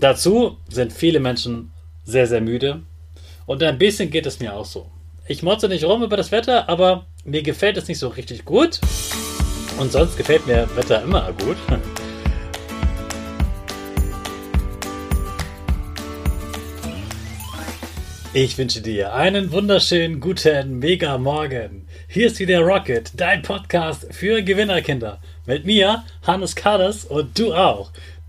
Dazu sind viele Menschen sehr, sehr müde. Und ein bisschen geht es mir auch so. Ich motze nicht rum über das Wetter, aber mir gefällt es nicht so richtig gut. Und sonst gefällt mir Wetter immer gut. Ich wünsche dir einen wunderschönen guten Mega Morgen. Hier ist wieder Rocket, dein Podcast für Gewinnerkinder. Mit mir, Hannes Kades und du auch.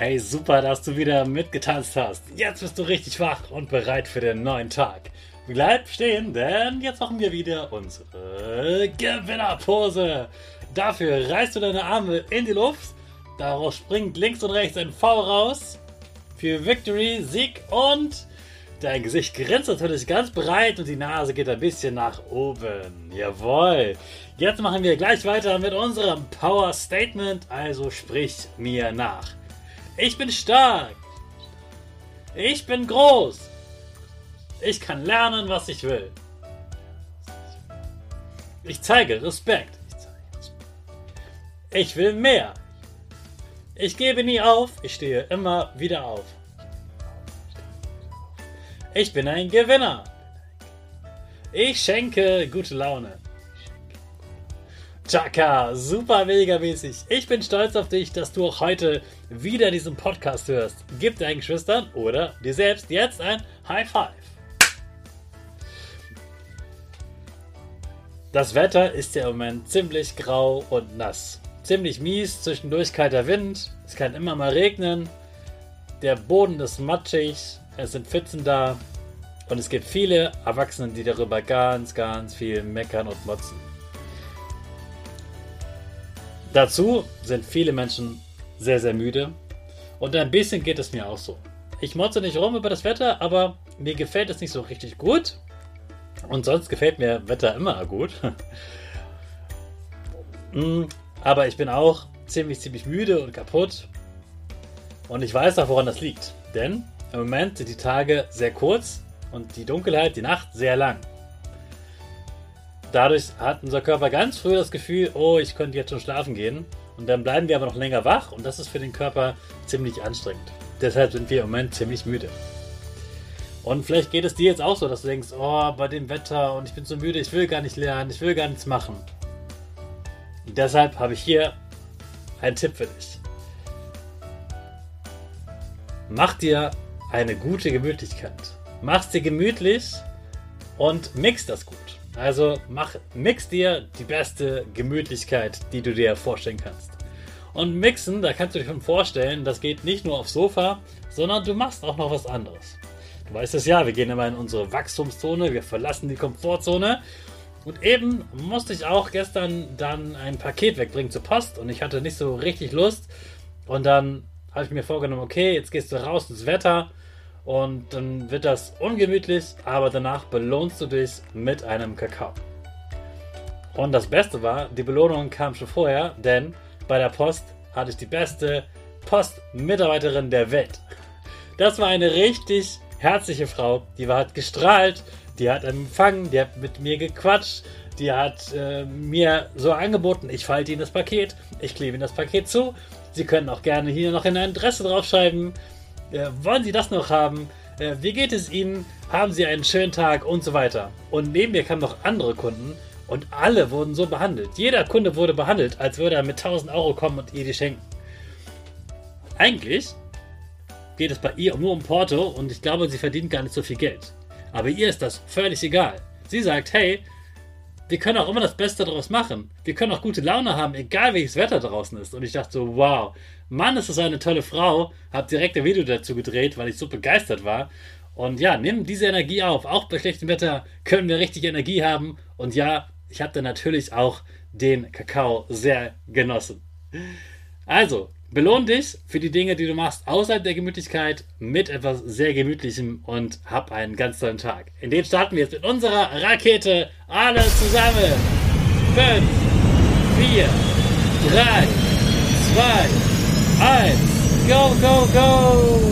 Hey, super, dass du wieder mitgetanzt hast. Jetzt bist du richtig wach und bereit für den neuen Tag. Bleib stehen, denn jetzt machen wir wieder unsere Gewinnerpose. Dafür reißt du deine Arme in die Luft. Daraus springt links und rechts ein V raus. Für Victory, Sieg und dein Gesicht grinst natürlich ganz breit und die Nase geht ein bisschen nach oben. Jawohl. Jetzt machen wir gleich weiter mit unserem Power Statement, also sprich mir nach. Ich bin stark. Ich bin groß. Ich kann lernen, was ich will. Ich zeige Respekt. Ich will mehr. Ich gebe nie auf. Ich stehe immer wieder auf. Ich bin ein Gewinner. Ich schenke gute Laune. Chaka, super mega mäßig. Ich bin stolz auf dich, dass du auch heute wieder diesen Podcast hörst. Gib deinen Geschwistern oder dir selbst jetzt ein High Five. Das Wetter ist ja im Moment ziemlich grau und nass. Ziemlich mies, zwischendurch kalter Wind, es kann immer mal regnen, der Boden ist matschig, es sind Pfützen da und es gibt viele Erwachsene, die darüber ganz, ganz viel meckern und motzen. Dazu sind viele Menschen sehr, sehr müde. Und ein bisschen geht es mir auch so. Ich motze nicht rum über das Wetter, aber mir gefällt es nicht so richtig gut. Und sonst gefällt mir Wetter immer gut. Mm, aber ich bin auch ziemlich, ziemlich müde und kaputt. Und ich weiß auch, woran das liegt. Denn im Moment sind die Tage sehr kurz und die Dunkelheit, die Nacht sehr lang. Dadurch hat unser Körper ganz früh das Gefühl, oh, ich könnte jetzt schon schlafen gehen. Und dann bleiben wir aber noch länger wach und das ist für den Körper ziemlich anstrengend. Deshalb sind wir im Moment ziemlich müde. Und vielleicht geht es dir jetzt auch so, dass du denkst, oh, bei dem Wetter und ich bin so müde, ich will gar nicht lernen, ich will gar nichts machen. Und deshalb habe ich hier einen Tipp für dich. Mach dir eine gute Gemütlichkeit. Mach's dir gemütlich und mix das gut. Also mach, mix dir die beste Gemütlichkeit, die du dir vorstellen kannst. Und mixen, da kannst du dir schon vorstellen, das geht nicht nur aufs Sofa, sondern du machst auch noch was anderes. Du weißt es ja, wir gehen immer in unsere Wachstumszone, wir verlassen die Komfortzone. Und eben musste ich auch gestern dann ein Paket wegbringen zur Post und ich hatte nicht so richtig Lust. Und dann habe ich mir vorgenommen, okay, jetzt gehst du raus ins Wetter und dann wird das ungemütlich, aber danach belohnst du dich mit einem Kakao. Und das Beste war, die Belohnung kam schon vorher, denn bei der Post hatte ich die beste Postmitarbeiterin der Welt. Das war eine richtig herzliche Frau, die hat gestrahlt, die hat empfangen, die hat mit mir gequatscht, die hat äh, mir so angeboten, ich falte Ihnen das Paket, ich klebe Ihnen das Paket zu. Sie können auch gerne hier noch in eine Adresse draufschreiben. Äh, wollen Sie das noch haben? Äh, wie geht es Ihnen? Haben Sie einen schönen Tag und so weiter. Und neben mir kamen noch andere Kunden Und alle wurden so behandelt. Jeder Kunde wurde behandelt, als würde er mit 1000 Euro kommen und ihr die schenken. Eigentlich geht es bei ihr nur um Porto und ich glaube, sie verdient gar nicht so viel Geld. Aber ihr ist das völlig egal. Sie sagt, hey, wir können auch immer das Beste daraus machen. Wir können auch gute Laune haben, egal welches Wetter draußen ist. Und ich dachte so, wow, Mann, ist das eine tolle Frau. Hab direkt ein Video dazu gedreht, weil ich so begeistert war. Und ja, nimm diese Energie auf. Auch bei schlechtem Wetter können wir richtig Energie haben. Und ja, ich habe dann natürlich auch den Kakao sehr genossen. Also, belohn dich für die Dinge, die du machst außerhalb der Gemütlichkeit mit etwas sehr Gemütlichem und hab einen ganz tollen Tag. In dem starten wir jetzt mit unserer Rakete. Alle zusammen. 5, 4, 3, 2, 1. Go, go, go!